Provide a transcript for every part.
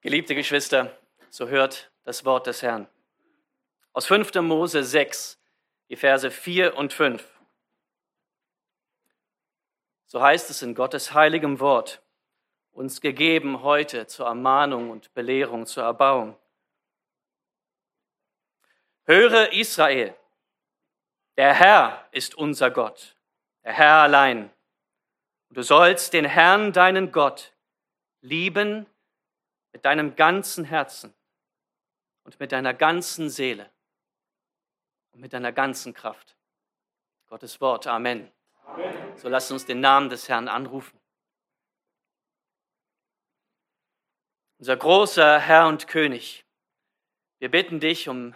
Geliebte Geschwister, so hört das Wort des Herrn. Aus 5. Mose 6, die Verse 4 und 5. So heißt es in Gottes heiligem Wort, uns gegeben heute zur Ermahnung und Belehrung, zur Erbauung. Höre Israel, der Herr ist unser Gott, der Herr allein. Und du sollst den Herrn, deinen Gott, lieben mit deinem ganzen Herzen und mit deiner ganzen Seele und mit deiner ganzen Kraft. Gottes Wort. Amen. Amen. So lasst uns den Namen des Herrn anrufen. Unser großer Herr und König, wir bitten dich um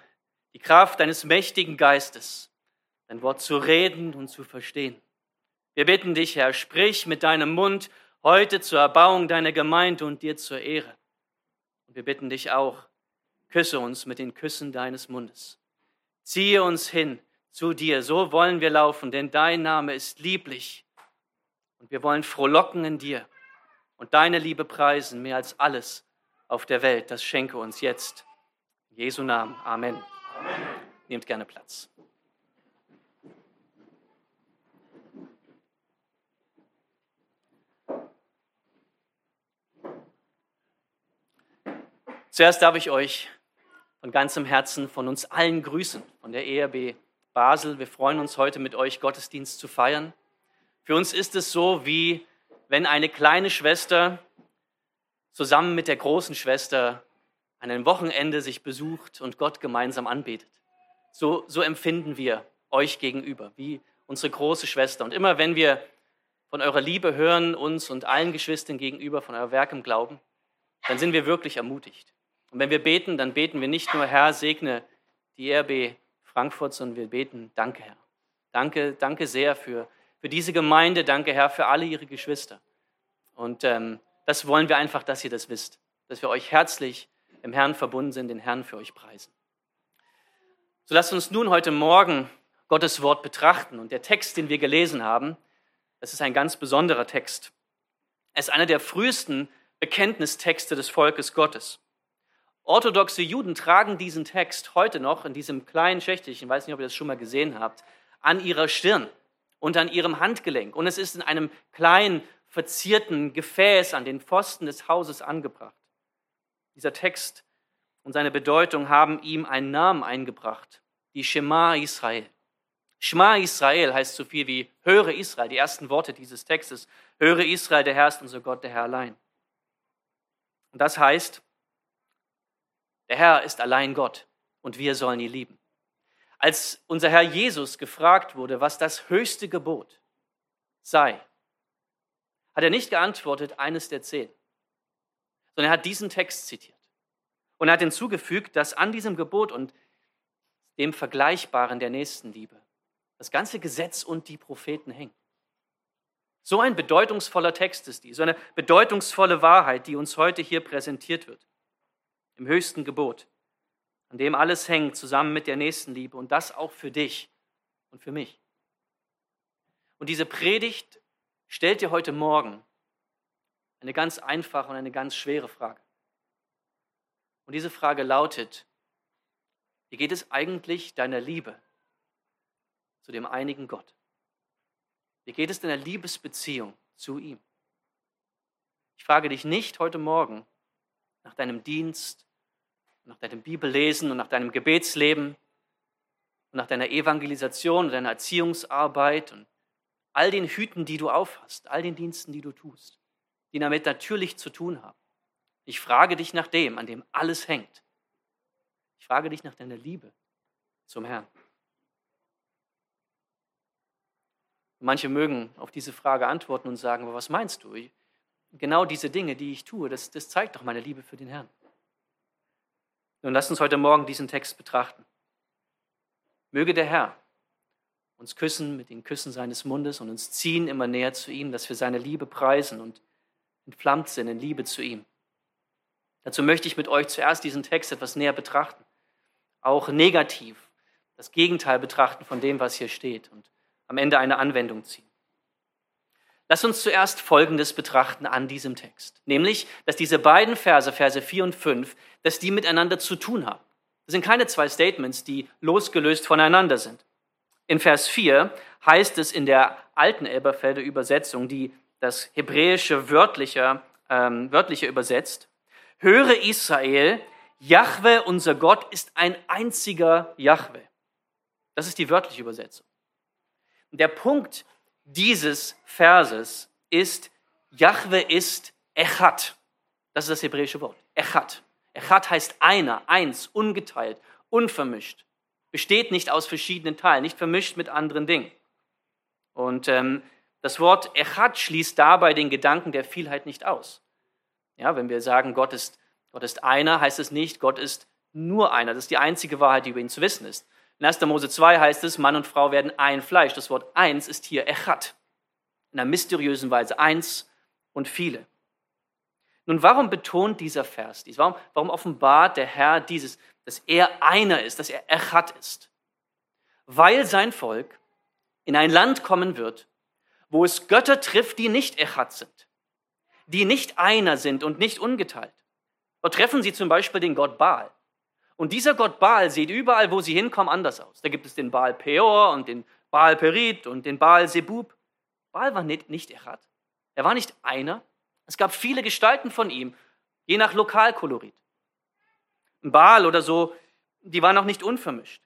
die Kraft deines mächtigen Geistes, dein Wort zu reden und zu verstehen. Wir bitten dich, Herr, sprich mit deinem Mund heute zur Erbauung deiner Gemeinde und dir zur Ehre. Und wir bitten dich auch, küsse uns mit den Küssen deines Mundes. Ziehe uns hin zu dir, so wollen wir laufen, denn dein Name ist lieblich. Und wir wollen frohlocken in dir und deine Liebe preisen, mehr als alles auf der Welt. Das schenke uns jetzt. In Jesu Namen. Amen. Amen. Nehmt gerne Platz. Zuerst darf ich euch von ganzem Herzen von uns allen grüßen, von der ERB Basel. Wir freuen uns heute mit euch Gottesdienst zu feiern. Für uns ist es so, wie wenn eine kleine Schwester zusammen mit der großen Schwester an einem Wochenende sich besucht und Gott gemeinsam anbetet. So, so empfinden wir euch gegenüber, wie unsere große Schwester. Und immer wenn wir von eurer Liebe hören, uns und allen Geschwistern gegenüber, von euer Werk im Glauben, dann sind wir wirklich ermutigt. Und wenn wir beten, dann beten wir nicht nur, Herr, segne die RB Frankfurt, sondern wir beten, danke, Herr. Danke, danke sehr für, für diese Gemeinde, danke, Herr, für alle ihre Geschwister. Und ähm, das wollen wir einfach, dass ihr das wisst, dass wir euch herzlich im Herrn verbunden sind, den Herrn für euch preisen. So lasst uns nun heute Morgen Gottes Wort betrachten. Und der Text, den wir gelesen haben, das ist ein ganz besonderer Text. Er ist einer der frühesten Bekenntnistexte des Volkes Gottes. Orthodoxe Juden tragen diesen Text heute noch in diesem kleinen Schächtelchen, ich weiß nicht, ob ihr das schon mal gesehen habt, an ihrer Stirn und an ihrem Handgelenk. Und es ist in einem kleinen, verzierten Gefäß an den Pfosten des Hauses angebracht. Dieser Text und seine Bedeutung haben ihm einen Namen eingebracht, die Shema Israel. Shema Israel heißt so viel wie Höre Israel, die ersten Worte dieses Textes. Höre Israel, der Herr ist unser Gott, der Herr allein. Und das heißt, der Herr ist allein Gott und wir sollen ihn lieben. Als unser Herr Jesus gefragt wurde, was das höchste Gebot sei, hat er nicht geantwortet, eines der zehn, sondern er hat diesen Text zitiert. Und er hat hinzugefügt, dass an diesem Gebot und dem Vergleichbaren der Nächstenliebe das ganze Gesetz und die Propheten hängen. So ein bedeutungsvoller Text ist die, so eine bedeutungsvolle Wahrheit, die uns heute hier präsentiert wird im höchsten Gebot, an dem alles hängt, zusammen mit der Nächstenliebe und das auch für dich und für mich. Und diese Predigt stellt dir heute Morgen eine ganz einfache und eine ganz schwere Frage. Und diese Frage lautet, wie geht es eigentlich deiner Liebe zu dem einigen Gott? Wie geht es deiner Liebesbeziehung zu ihm? Ich frage dich nicht heute Morgen, nach deinem Dienst, nach deinem Bibellesen und nach deinem Gebetsleben und nach deiner Evangelisation und deiner Erziehungsarbeit und all den Hüten, die du aufhast, all den Diensten, die du tust, die damit natürlich zu tun haben. Ich frage dich nach dem, an dem alles hängt. Ich frage dich nach deiner Liebe zum Herrn. Manche mögen auf diese Frage antworten und sagen, aber was meinst du? Genau diese Dinge, die ich tue, das, das zeigt doch meine Liebe für den Herrn. Nun lasst uns heute Morgen diesen Text betrachten. Möge der Herr uns küssen mit den Küssen seines Mundes und uns ziehen immer näher zu ihm, dass wir seine Liebe preisen und entflammt sind in Liebe zu ihm. Dazu möchte ich mit euch zuerst diesen Text etwas näher betrachten, auch negativ, das Gegenteil betrachten von dem, was hier steht und am Ende eine Anwendung ziehen. Lass uns zuerst Folgendes betrachten an diesem Text, nämlich, dass diese beiden Verse, Verse 4 und 5, dass die miteinander zu tun haben. Das sind keine zwei Statements, die losgelöst voneinander sind. In Vers 4 heißt es in der alten Elberfelder Übersetzung, die das hebräische wörtliche, ähm, wörtliche übersetzt, höre Israel, Jahwe, unser Gott, ist ein einziger Jahwe. Das ist die wörtliche Übersetzung. Der Punkt dieses Verses ist, Jahwe ist Echad. Das ist das hebräische Wort. Echad. Echad heißt einer, eins, ungeteilt, unvermischt. Besteht nicht aus verschiedenen Teilen, nicht vermischt mit anderen Dingen. Und ähm, das Wort Echad schließt dabei den Gedanken der Vielheit nicht aus. Ja, wenn wir sagen, Gott ist, Gott ist einer, heißt es nicht, Gott ist nur einer. Das ist die einzige Wahrheit, die über ihn zu wissen ist. In 1. Mose 2 heißt es, Mann und Frau werden ein Fleisch. Das Wort eins ist hier Echad. In einer mysteriösen Weise eins und viele. Nun, warum betont dieser Vers dies? Warum, warum offenbart der Herr dieses, dass er einer ist, dass er Echad ist? Weil sein Volk in ein Land kommen wird, wo es Götter trifft, die nicht Echad sind, die nicht einer sind und nicht ungeteilt. Dort treffen sie zum Beispiel den Gott Baal. Und dieser Gott Baal sieht überall, wo sie hinkommen, anders aus. Da gibt es den Baal Peor und den Baal Perit und den Baal Sebub. Baal war nicht, nicht Echad. Er war nicht einer. Es gab viele Gestalten von ihm, je nach Lokalkolorit. Baal oder so, die waren auch nicht unvermischt.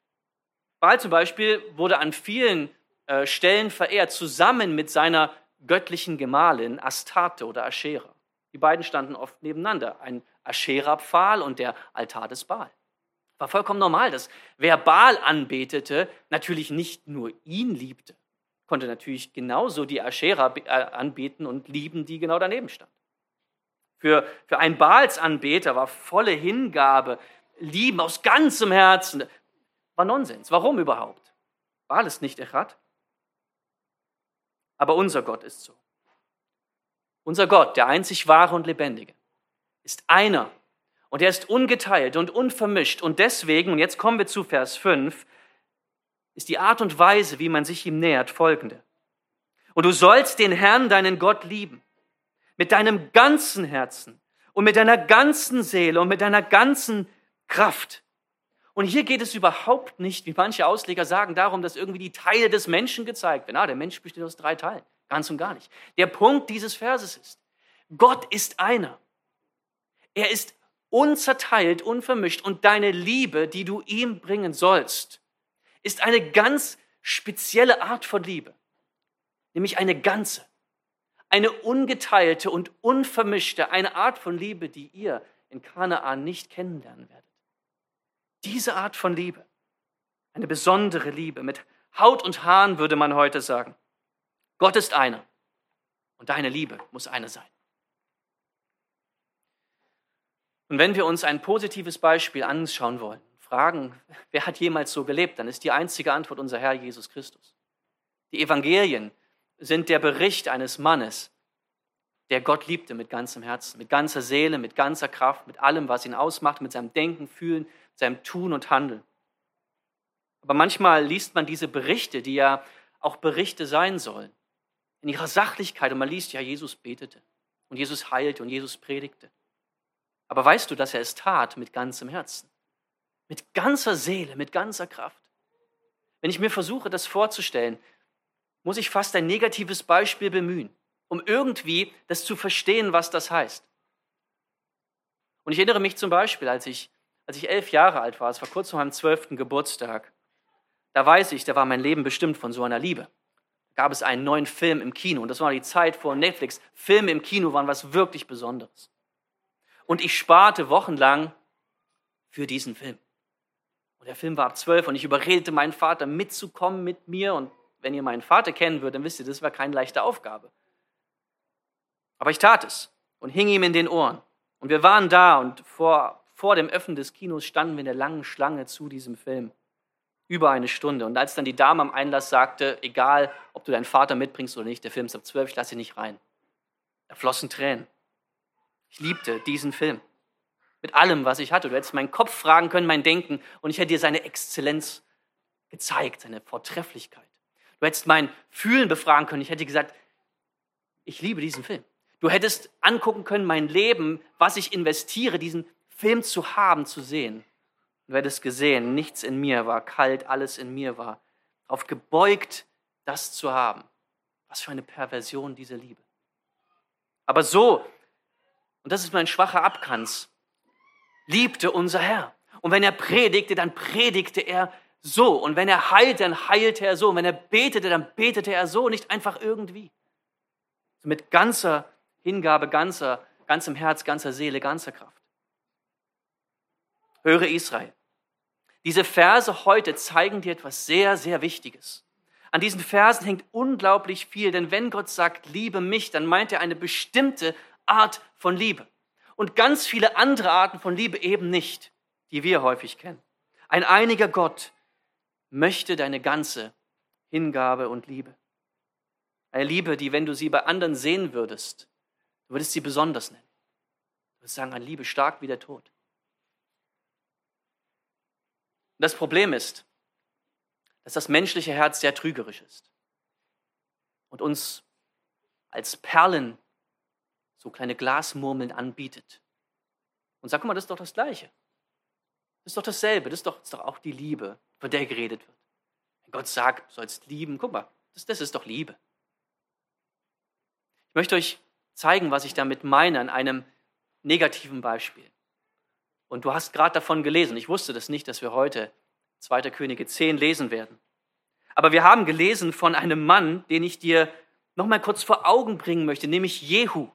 Baal zum Beispiel wurde an vielen äh, Stellen verehrt, zusammen mit seiner göttlichen Gemahlin Astarte oder Aschera. Die beiden standen oft nebeneinander, ein Aschera-Pfahl und der Altar des Baal. War vollkommen normal, dass wer Baal anbetete, natürlich nicht nur ihn liebte, konnte natürlich genauso die Aschera äh, anbeten und lieben, die genau daneben stand. Für, für einen Baalsanbeter war volle Hingabe, Lieben aus ganzem Herzen, war Nonsens. Warum überhaupt? Baal ist nicht Echat. Aber unser Gott ist so. Unser Gott, der einzig wahre und lebendige, ist einer und er ist ungeteilt und unvermischt. Und deswegen, und jetzt kommen wir zu Vers 5, ist die Art und Weise, wie man sich ihm nähert, folgende. Und du sollst den Herrn, deinen Gott, lieben. Mit deinem ganzen Herzen und mit deiner ganzen Seele und mit deiner ganzen Kraft. Und hier geht es überhaupt nicht, wie manche Ausleger sagen, darum, dass irgendwie die Teile des Menschen gezeigt werden. Ah, der Mensch besteht aus drei Teilen. Ganz und gar nicht. Der Punkt dieses Verses ist, Gott ist einer. Er ist unzerteilt, unvermischt. Und deine Liebe, die du ihm bringen sollst, ist eine ganz spezielle Art von Liebe. Nämlich eine ganze, eine ungeteilte und unvermischte, eine Art von Liebe, die ihr in Kanaan nicht kennenlernen werdet. Diese Art von Liebe, eine besondere Liebe mit Haut und Haaren, würde man heute sagen. Gott ist einer und deine Liebe muss eine sein. Und wenn wir uns ein positives Beispiel anschauen wollen, fragen, wer hat jemals so gelebt, dann ist die einzige Antwort unser Herr Jesus Christus. Die Evangelien sind der Bericht eines Mannes, der Gott liebte mit ganzem Herzen, mit ganzer Seele, mit ganzer Kraft, mit allem, was ihn ausmacht, mit seinem Denken, Fühlen, seinem Tun und Handeln. Aber manchmal liest man diese Berichte, die ja auch Berichte sein sollen, in ihrer Sachlichkeit und man liest, ja, Jesus betete und Jesus heilte und Jesus predigte. Aber weißt du, dass er es tat mit ganzem Herzen, mit ganzer Seele, mit ganzer Kraft? Wenn ich mir versuche, das vorzustellen, muss ich fast ein negatives Beispiel bemühen, um irgendwie das zu verstehen, was das heißt. Und ich erinnere mich zum Beispiel, als ich, als ich elf Jahre alt war, es war kurz vor meinem zwölften Geburtstag, da weiß ich, da war mein Leben bestimmt von so einer Liebe. Da gab es einen neuen Film im Kino und das war die Zeit vor Netflix. Filme im Kino waren was wirklich Besonderes. Und ich sparte wochenlang für diesen Film. Und der Film war ab zwölf und ich überredete meinen Vater mitzukommen mit mir. Und wenn ihr meinen Vater kennen würdet, dann wisst ihr, das war keine leichte Aufgabe. Aber ich tat es und hing ihm in den Ohren. Und wir waren da und vor, vor dem Öffnen des Kinos standen wir in der langen Schlange zu diesem Film. Über eine Stunde. Und als dann die Dame am Einlass sagte, egal, ob du deinen Vater mitbringst oder nicht, der Film ist ab zwölf, ich lasse ihn nicht rein. Da flossen Tränen. Ich liebte diesen Film. Mit allem, was ich hatte. Du hättest meinen Kopf fragen können, mein Denken, und ich hätte dir seine Exzellenz gezeigt, seine Vortrefflichkeit. Du hättest mein Fühlen befragen können. Ich hätte gesagt, Ich liebe diesen Film. Du hättest angucken können, mein Leben, was ich investiere, diesen Film zu haben, zu sehen. Du hättest gesehen, nichts in mir war kalt, alles in mir war darauf gebeugt, das zu haben. Was für eine Perversion dieser Liebe. Aber so, und das ist mein schwacher Abkanz, liebte unser Herr. Und wenn er predigte, dann predigte er so. Und wenn er heilte, dann heilte er so. Und wenn er betete, dann betete er so, nicht einfach irgendwie. Mit ganzer Hingabe, ganzer, ganzem Herz, ganzer Seele, ganzer Kraft. Höre Israel. Diese Verse heute zeigen dir etwas sehr, sehr Wichtiges. An diesen Versen hängt unglaublich viel, denn wenn Gott sagt, liebe mich, dann meint er eine bestimmte Art von Liebe. Und ganz viele andere Arten von Liebe eben nicht, die wir häufig kennen. Ein einiger Gott möchte deine ganze Hingabe und Liebe. Eine Liebe, die, wenn du sie bei anderen sehen würdest, du würdest sie besonders nennen. Du würdest sagen, eine Liebe stark wie der Tod. Das Problem ist, dass das menschliche Herz sehr trügerisch ist und uns als Perlen so kleine Glasmurmeln anbietet. Und sag mal, das ist doch das Gleiche. Das ist doch dasselbe. Das ist doch, das ist doch auch die Liebe, von der geredet wird. Wenn Gott sagt, du sollst lieben, guck mal, das, das ist doch Liebe. Ich möchte euch zeigen, was ich damit meine, an einem negativen Beispiel. Und du hast gerade davon gelesen. Ich wusste das nicht, dass wir heute 2. Könige 10 lesen werden. Aber wir haben gelesen von einem Mann, den ich dir noch mal kurz vor Augen bringen möchte, nämlich Jehu.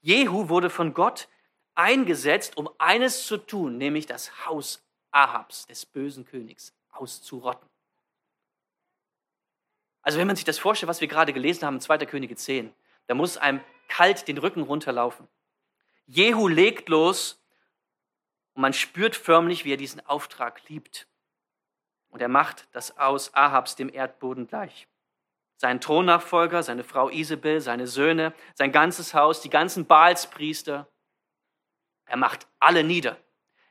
Jehu wurde von Gott eingesetzt, um eines zu tun, nämlich das Haus Ahabs, des bösen Königs, auszurotten. Also wenn man sich das vorstellt, was wir gerade gelesen haben in 2. Könige 10, da muss einem kalt den Rücken runterlaufen. Jehu legt los und man spürt förmlich, wie er diesen Auftrag liebt. Und er macht das aus Ahabs dem Erdboden gleich. Sein Thronnachfolger, seine Frau Isabel, seine Söhne, sein ganzes Haus, die ganzen Baalspriester. Er macht alle nieder.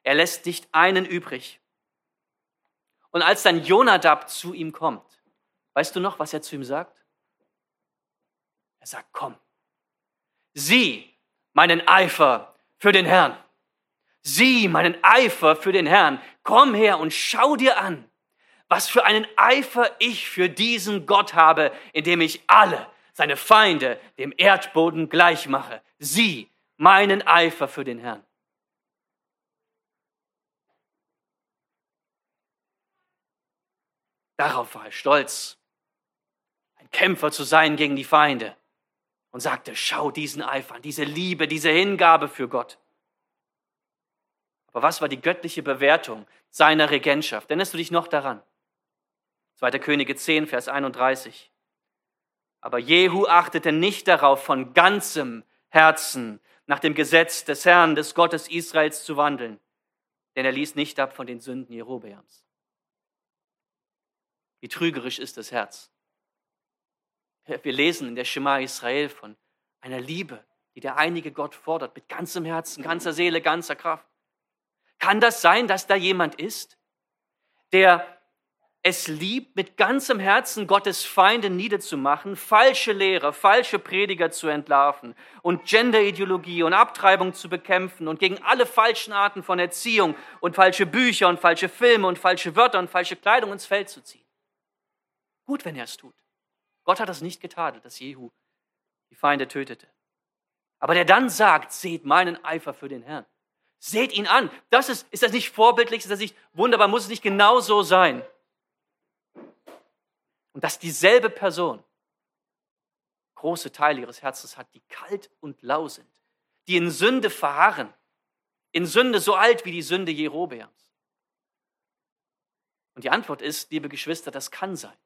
Er lässt nicht einen übrig. Und als dann Jonadab zu ihm kommt, weißt du noch, was er zu ihm sagt? Er sagt, komm, sieh meinen Eifer für den Herrn. Sieh meinen Eifer für den Herrn. Komm her und schau dir an, was für einen Eifer ich für diesen Gott habe, indem ich alle seine Feinde dem Erdboden gleich mache. Sieh meinen Eifer für den Herrn. Darauf war er stolz, ein Kämpfer zu sein gegen die Feinde und sagte, schau diesen Eifer an, diese Liebe, diese Hingabe für Gott. Aber was war die göttliche Bewertung seiner Regentschaft? Erinnerst du dich noch daran? 2. Könige 10, Vers 31. Aber Jehu achtete nicht darauf, von ganzem Herzen nach dem Gesetz des Herrn, des Gottes Israels zu wandeln, denn er ließ nicht ab von den Sünden Jerobeams. Wie trügerisch ist das Herz. Wir lesen in der Shema Israel von einer Liebe, die der einige Gott fordert, mit ganzem Herzen, ganzer Seele, ganzer Kraft. Kann das sein, dass da jemand ist, der es liebt, mit ganzem Herzen Gottes Feinde niederzumachen, falsche Lehrer, falsche Prediger zu entlarven und Genderideologie und Abtreibung zu bekämpfen und gegen alle falschen Arten von Erziehung und falsche Bücher und falsche Filme und falsche Wörter und falsche Kleidung ins Feld zu ziehen? Gut, wenn er es tut. Gott hat das nicht getadelt, dass Jehu die Feinde tötete. Aber der dann sagt, seht meinen Eifer für den Herrn. Seht ihn an. Das ist, ist das nicht vorbildlich? Ist das nicht wunderbar? Muss es nicht genau so sein? Und dass dieselbe Person große Teile ihres Herzens hat, die kalt und lau sind, die in Sünde verharren, in Sünde so alt wie die Sünde Jerobeams. Und die Antwort ist, liebe Geschwister, das kann sein.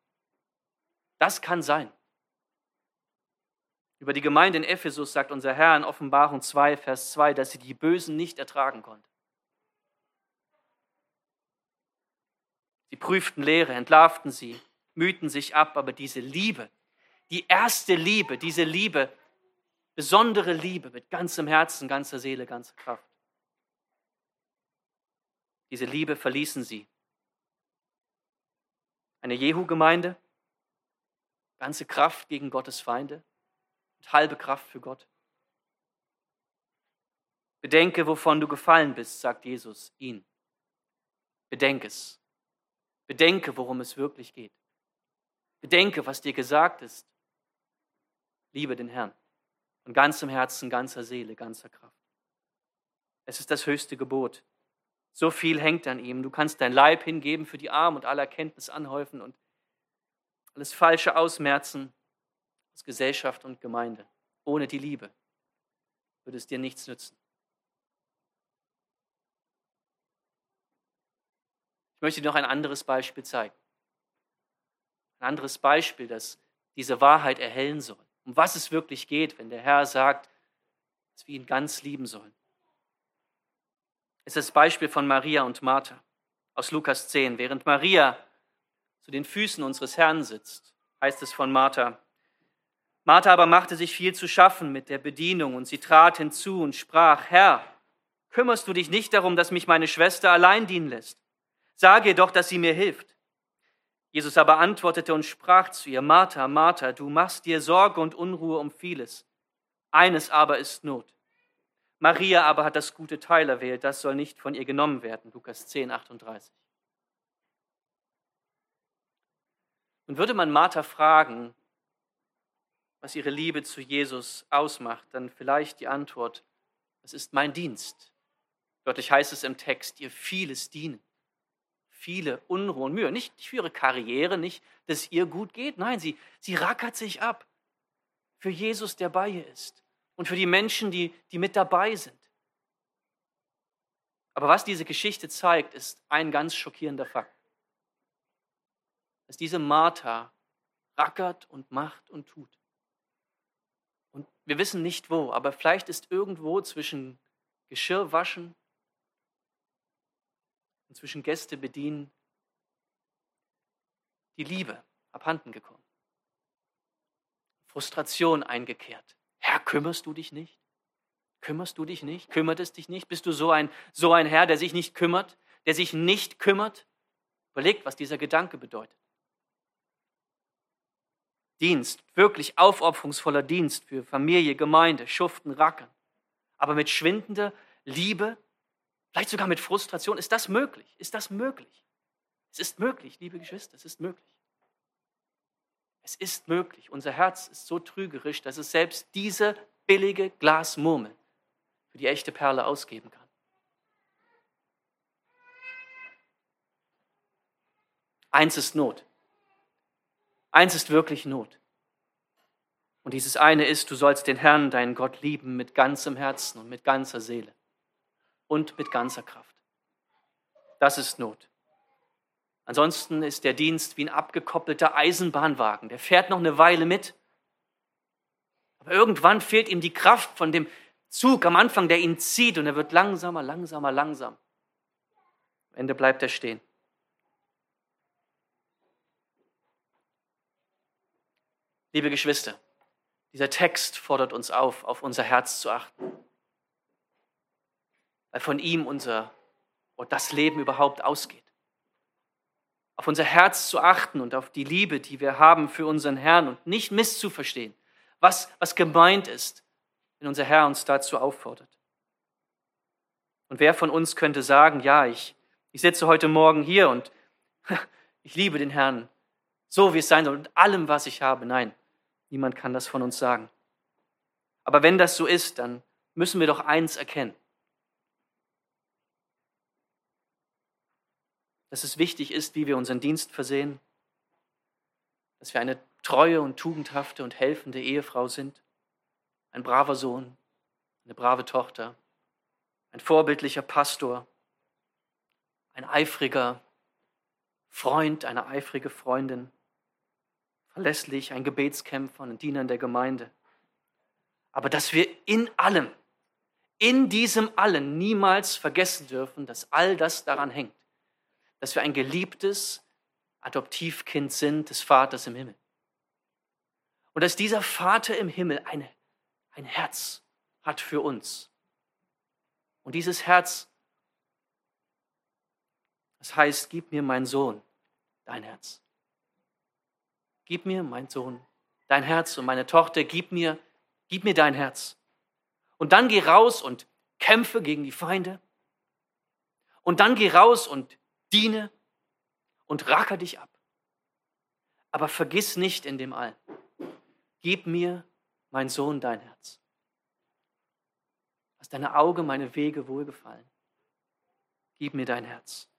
Das kann sein. Über die Gemeinde in Ephesus sagt unser Herr in Offenbarung 2, Vers 2, dass sie die Bösen nicht ertragen konnte. Sie prüften Lehre, entlarvten sie, mühten sich ab, aber diese Liebe, die erste Liebe, diese Liebe, besondere Liebe mit ganzem Herzen, ganzer Seele, ganzer Kraft, diese Liebe verließen sie. Eine Jehu-Gemeinde, ganze Kraft gegen Gottes Feinde, und halbe Kraft für Gott. Bedenke, wovon du gefallen bist, sagt Jesus ihn. Bedenke es. Bedenke, worum es wirklich geht. Bedenke, was dir gesagt ist. Liebe den Herrn von ganzem Herzen, ganzer Seele, ganzer Kraft. Es ist das höchste Gebot. So viel hängt an ihm. Du kannst dein Leib hingeben für die Armen und alle Erkenntnis anhäufen und alles Falsche ausmerzen aus Gesellschaft und Gemeinde. Ohne die Liebe würde es dir nichts nützen. Ich möchte dir noch ein anderes Beispiel zeigen. Ein anderes Beispiel, das diese Wahrheit erhellen soll. Um was es wirklich geht, wenn der Herr sagt, dass wir ihn ganz lieben sollen. Es ist das Beispiel von Maria und Martha aus Lukas 10. Während Maria zu den Füßen unseres Herrn sitzt, heißt es von Martha. Martha aber machte sich viel zu schaffen mit der Bedienung und sie trat hinzu und sprach, Herr, kümmerst du dich nicht darum, dass mich meine Schwester allein dienen lässt? Sage ihr doch, dass sie mir hilft. Jesus aber antwortete und sprach zu ihr, Martha, Martha, du machst dir Sorge und Unruhe um vieles. Eines aber ist Not. Maria aber hat das gute Teil erwählt, das soll nicht von ihr genommen werden. Lukas 10, 38. Und würde man Martha fragen, was ihre Liebe zu Jesus ausmacht, dann vielleicht die Antwort, das ist mein Dienst. Wörtlich heißt es im Text, ihr vieles dienen viele Unruhe und Mühe. Nicht für ihre Karriere, nicht, dass ihr gut geht. Nein, sie, sie rackert sich ab für Jesus, der bei ihr ist und für die Menschen, die, die mit dabei sind. Aber was diese Geschichte zeigt, ist ein ganz schockierender Fakt. Dass diese Martha rackert und macht und tut. Und wir wissen nicht wo, aber vielleicht ist irgendwo zwischen Geschirr waschen und zwischen Gäste bedienen die Liebe abhanden gekommen. Frustration eingekehrt. Herr, kümmerst du dich nicht? Kümmerst du dich nicht? Kümmert es dich nicht? Bist du so ein, so ein Herr, der sich nicht kümmert, der sich nicht kümmert? Überlegt, was dieser Gedanke bedeutet. Dienst, wirklich aufopferungsvoller Dienst für Familie, Gemeinde, Schuften, Rackern, aber mit schwindender Liebe Vielleicht sogar mit Frustration. Ist das möglich? Ist das möglich? Es ist möglich, liebe Geschwister, es ist möglich. Es ist möglich. Unser Herz ist so trügerisch, dass es selbst diese billige Glasmurmel für die echte Perle ausgeben kann. Eins ist Not. Eins ist wirklich Not. Und dieses eine ist, du sollst den Herrn, deinen Gott, lieben mit ganzem Herzen und mit ganzer Seele und mit ganzer Kraft. Das ist Not. Ansonsten ist der Dienst wie ein abgekoppelter Eisenbahnwagen. Der fährt noch eine Weile mit. Aber irgendwann fehlt ihm die Kraft von dem Zug am Anfang, der ihn zieht und er wird langsamer, langsamer, langsam. Am Ende bleibt er stehen. Liebe Geschwister, dieser Text fordert uns auf, auf unser Herz zu achten weil von ihm unser und das Leben überhaupt ausgeht. Auf unser Herz zu achten und auf die Liebe, die wir haben für unseren Herrn und nicht misszuverstehen, was, was gemeint ist, wenn unser Herr uns dazu auffordert. Und wer von uns könnte sagen, ja, ich, ich sitze heute Morgen hier und ich liebe den Herrn, so wie es sein soll, mit allem, was ich habe. Nein, niemand kann das von uns sagen. Aber wenn das so ist, dann müssen wir doch eins erkennen. Dass es wichtig ist, wie wir unseren Dienst versehen, dass wir eine treue und tugendhafte und helfende Ehefrau sind, ein braver Sohn, eine brave Tochter, ein vorbildlicher Pastor, ein eifriger Freund, eine eifrige Freundin, verlässlich, ein Gebetskämpfer und ein Diener der Gemeinde. Aber dass wir in allem, in diesem allen niemals vergessen dürfen, dass all das daran hängt, dass wir ein geliebtes Adoptivkind sind des Vaters im Himmel. Und dass dieser Vater im Himmel ein, ein Herz hat für uns. Und dieses Herz, das heißt, gib mir, mein Sohn, dein Herz. Gib mir, mein Sohn, dein Herz und meine Tochter, gib mir Gib mir dein Herz. Und dann geh raus und kämpfe gegen die Feinde. Und dann geh raus und diene und racker dich ab. Aber vergiss nicht in dem Allen, gib mir, mein Sohn, dein Herz. Lass deine Auge meine Wege wohlgefallen. Gib mir dein Herz.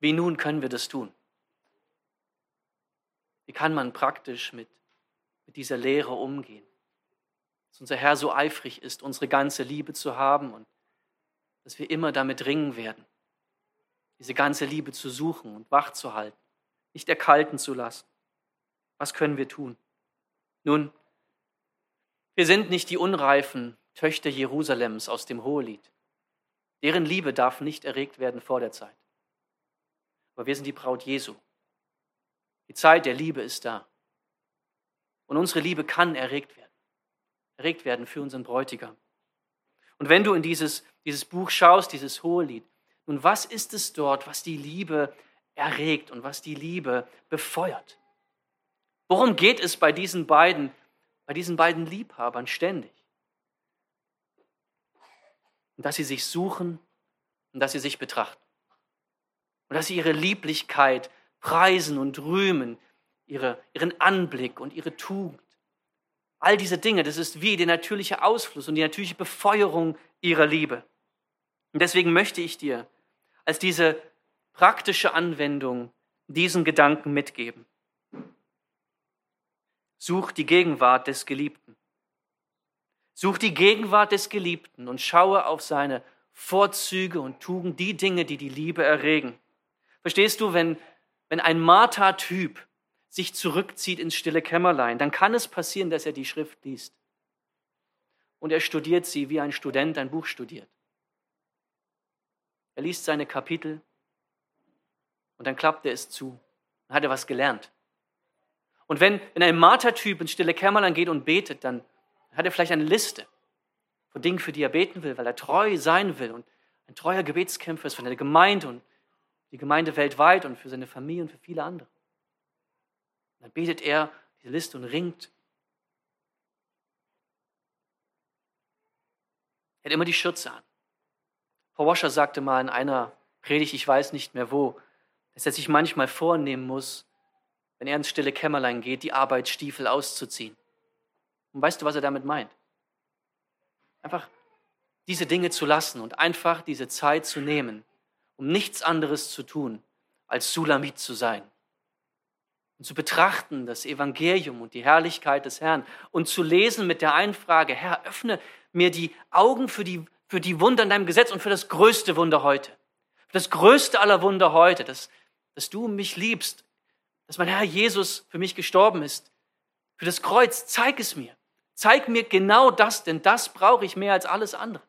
Wie nun können wir das tun? Wie kann man praktisch mit, mit dieser Lehre umgehen? Unser Herr so eifrig ist, unsere ganze Liebe zu haben und dass wir immer damit ringen werden, diese ganze Liebe zu suchen und wach zu halten, nicht erkalten zu lassen. Was können wir tun? Nun, wir sind nicht die unreifen Töchter Jerusalems aus dem Hohelied. Deren Liebe darf nicht erregt werden vor der Zeit. Aber wir sind die Braut Jesu. Die Zeit der Liebe ist da. Und unsere Liebe kann erregt werden. Erregt werden für unseren Bräutigam. Und wenn du in dieses, dieses Buch schaust, dieses Hohelied, nun was ist es dort, was die Liebe erregt und was die Liebe befeuert? Worum geht es bei diesen beiden, bei diesen beiden Liebhabern ständig? Und dass sie sich suchen und dass sie sich betrachten. Und dass sie ihre Lieblichkeit preisen und rühmen, ihre, ihren Anblick und ihre Tugend. All diese Dinge, das ist wie der natürliche Ausfluss und die natürliche Befeuerung ihrer Liebe. Und deswegen möchte ich dir als diese praktische Anwendung diesen Gedanken mitgeben. Such die Gegenwart des Geliebten. Such die Gegenwart des Geliebten und schaue auf seine Vorzüge und Tugend, die Dinge, die die Liebe erregen. Verstehst du, wenn, wenn ein Martha-Typ sich zurückzieht ins stille Kämmerlein, dann kann es passieren, dass er die Schrift liest. Und er studiert sie, wie ein Student ein Buch studiert. Er liest seine Kapitel und dann klappt er es zu. Dann hat er was gelernt. Und wenn, wenn ein Martertyp ins stille Kämmerlein geht und betet, dann hat er vielleicht eine Liste von Dingen, für die er beten will, weil er treu sein will und ein treuer Gebetskämpfer ist für seine Gemeinde und die Gemeinde weltweit und für seine Familie und für viele andere. Dann betet er diese Liste und ringt. Er hat immer die Schürze an. Paul Washer sagte mal in einer Predigt, ich weiß nicht mehr wo, dass er sich manchmal vornehmen muss, wenn er ins stille Kämmerlein geht, die Arbeitsstiefel auszuziehen. Und weißt du, was er damit meint? Einfach diese Dinge zu lassen und einfach diese Zeit zu nehmen, um nichts anderes zu tun, als Sulamit zu sein. Und zu betrachten das Evangelium und die Herrlichkeit des Herrn und zu lesen mit der Einfrage, Herr, öffne mir die Augen für die, für die Wunder in deinem Gesetz und für das größte Wunder heute. Für das größte aller Wunder heute, dass, dass du mich liebst, dass mein Herr Jesus für mich gestorben ist. Für das Kreuz, zeig es mir. Zeig mir genau das, denn das brauche ich mehr als alles andere.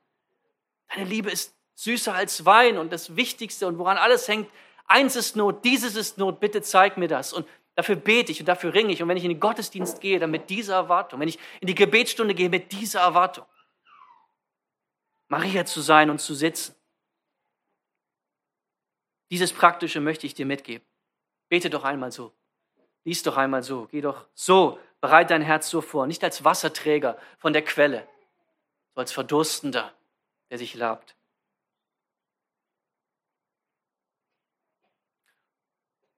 Deine Liebe ist süßer als Wein und das Wichtigste und woran alles hängt, eins ist Not, dieses ist Not, bitte zeig mir das. Und dafür bete ich und dafür ringe ich. Und wenn ich in den Gottesdienst gehe, dann mit dieser Erwartung. Wenn ich in die Gebetsstunde gehe, mit dieser Erwartung. Maria zu sein und zu sitzen. Dieses Praktische möchte ich dir mitgeben. Bete doch einmal so. Lies doch einmal so. Geh doch so. Bereit dein Herz so vor. Nicht als Wasserträger von der Quelle, so als Verdurstender, der sich labt.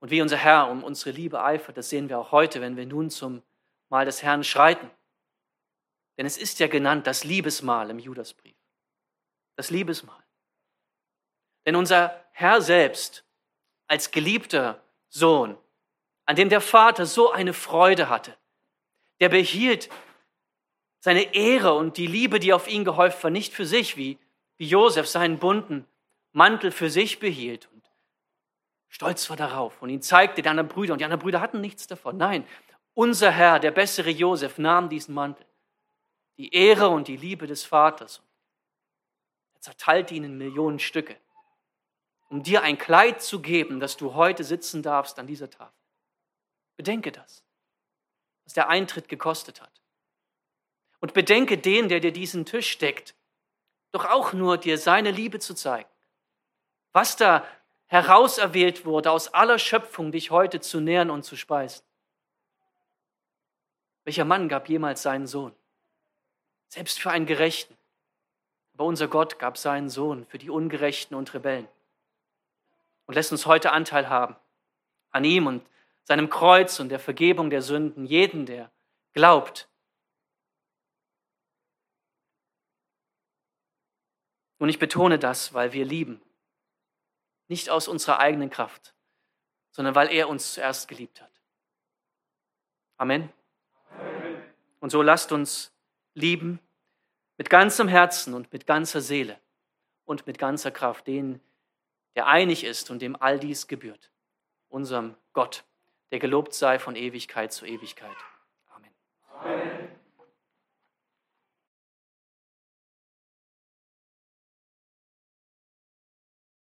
Und wie unser Herr um unsere Liebe eifert, das sehen wir auch heute, wenn wir nun zum Mahl des Herrn schreiten. Denn es ist ja genannt das Liebesmahl im Judasbrief. Das Liebesmahl. Denn unser Herr selbst als geliebter Sohn, an dem der Vater so eine Freude hatte, der behielt seine Ehre und die Liebe, die auf ihn gehäuft war, nicht für sich, wie, wie Josef seinen bunten Mantel für sich behielt stolz war darauf und ihn zeigte den anderen Brüder und die anderen Brüder hatten nichts davon. Nein, unser Herr, der bessere Josef, nahm diesen Mantel, die Ehre und die Liebe des Vaters. Er zerteilte ihn in Millionen Stücke, um dir ein Kleid zu geben, dass du heute sitzen darfst an dieser Tafel. Bedenke das, was der Eintritt gekostet hat. Und bedenke den, der dir diesen Tisch deckt, doch auch nur dir seine Liebe zu zeigen. Was da herauserwählt wurde, aus aller Schöpfung dich heute zu nähren und zu speisen. Welcher Mann gab jemals seinen Sohn? Selbst für einen Gerechten. Aber unser Gott gab seinen Sohn für die Ungerechten und Rebellen. Und lässt uns heute Anteil haben an ihm und seinem Kreuz und der Vergebung der Sünden, jeden, der glaubt. Und ich betone das, weil wir lieben. Nicht aus unserer eigenen Kraft, sondern weil er uns zuerst geliebt hat. Amen. Amen. Und so lasst uns lieben mit ganzem Herzen und mit ganzer Seele und mit ganzer Kraft, den, der einig ist und dem all dies gebührt, unserem Gott, der gelobt sei von Ewigkeit zu Ewigkeit. Amen. Amen.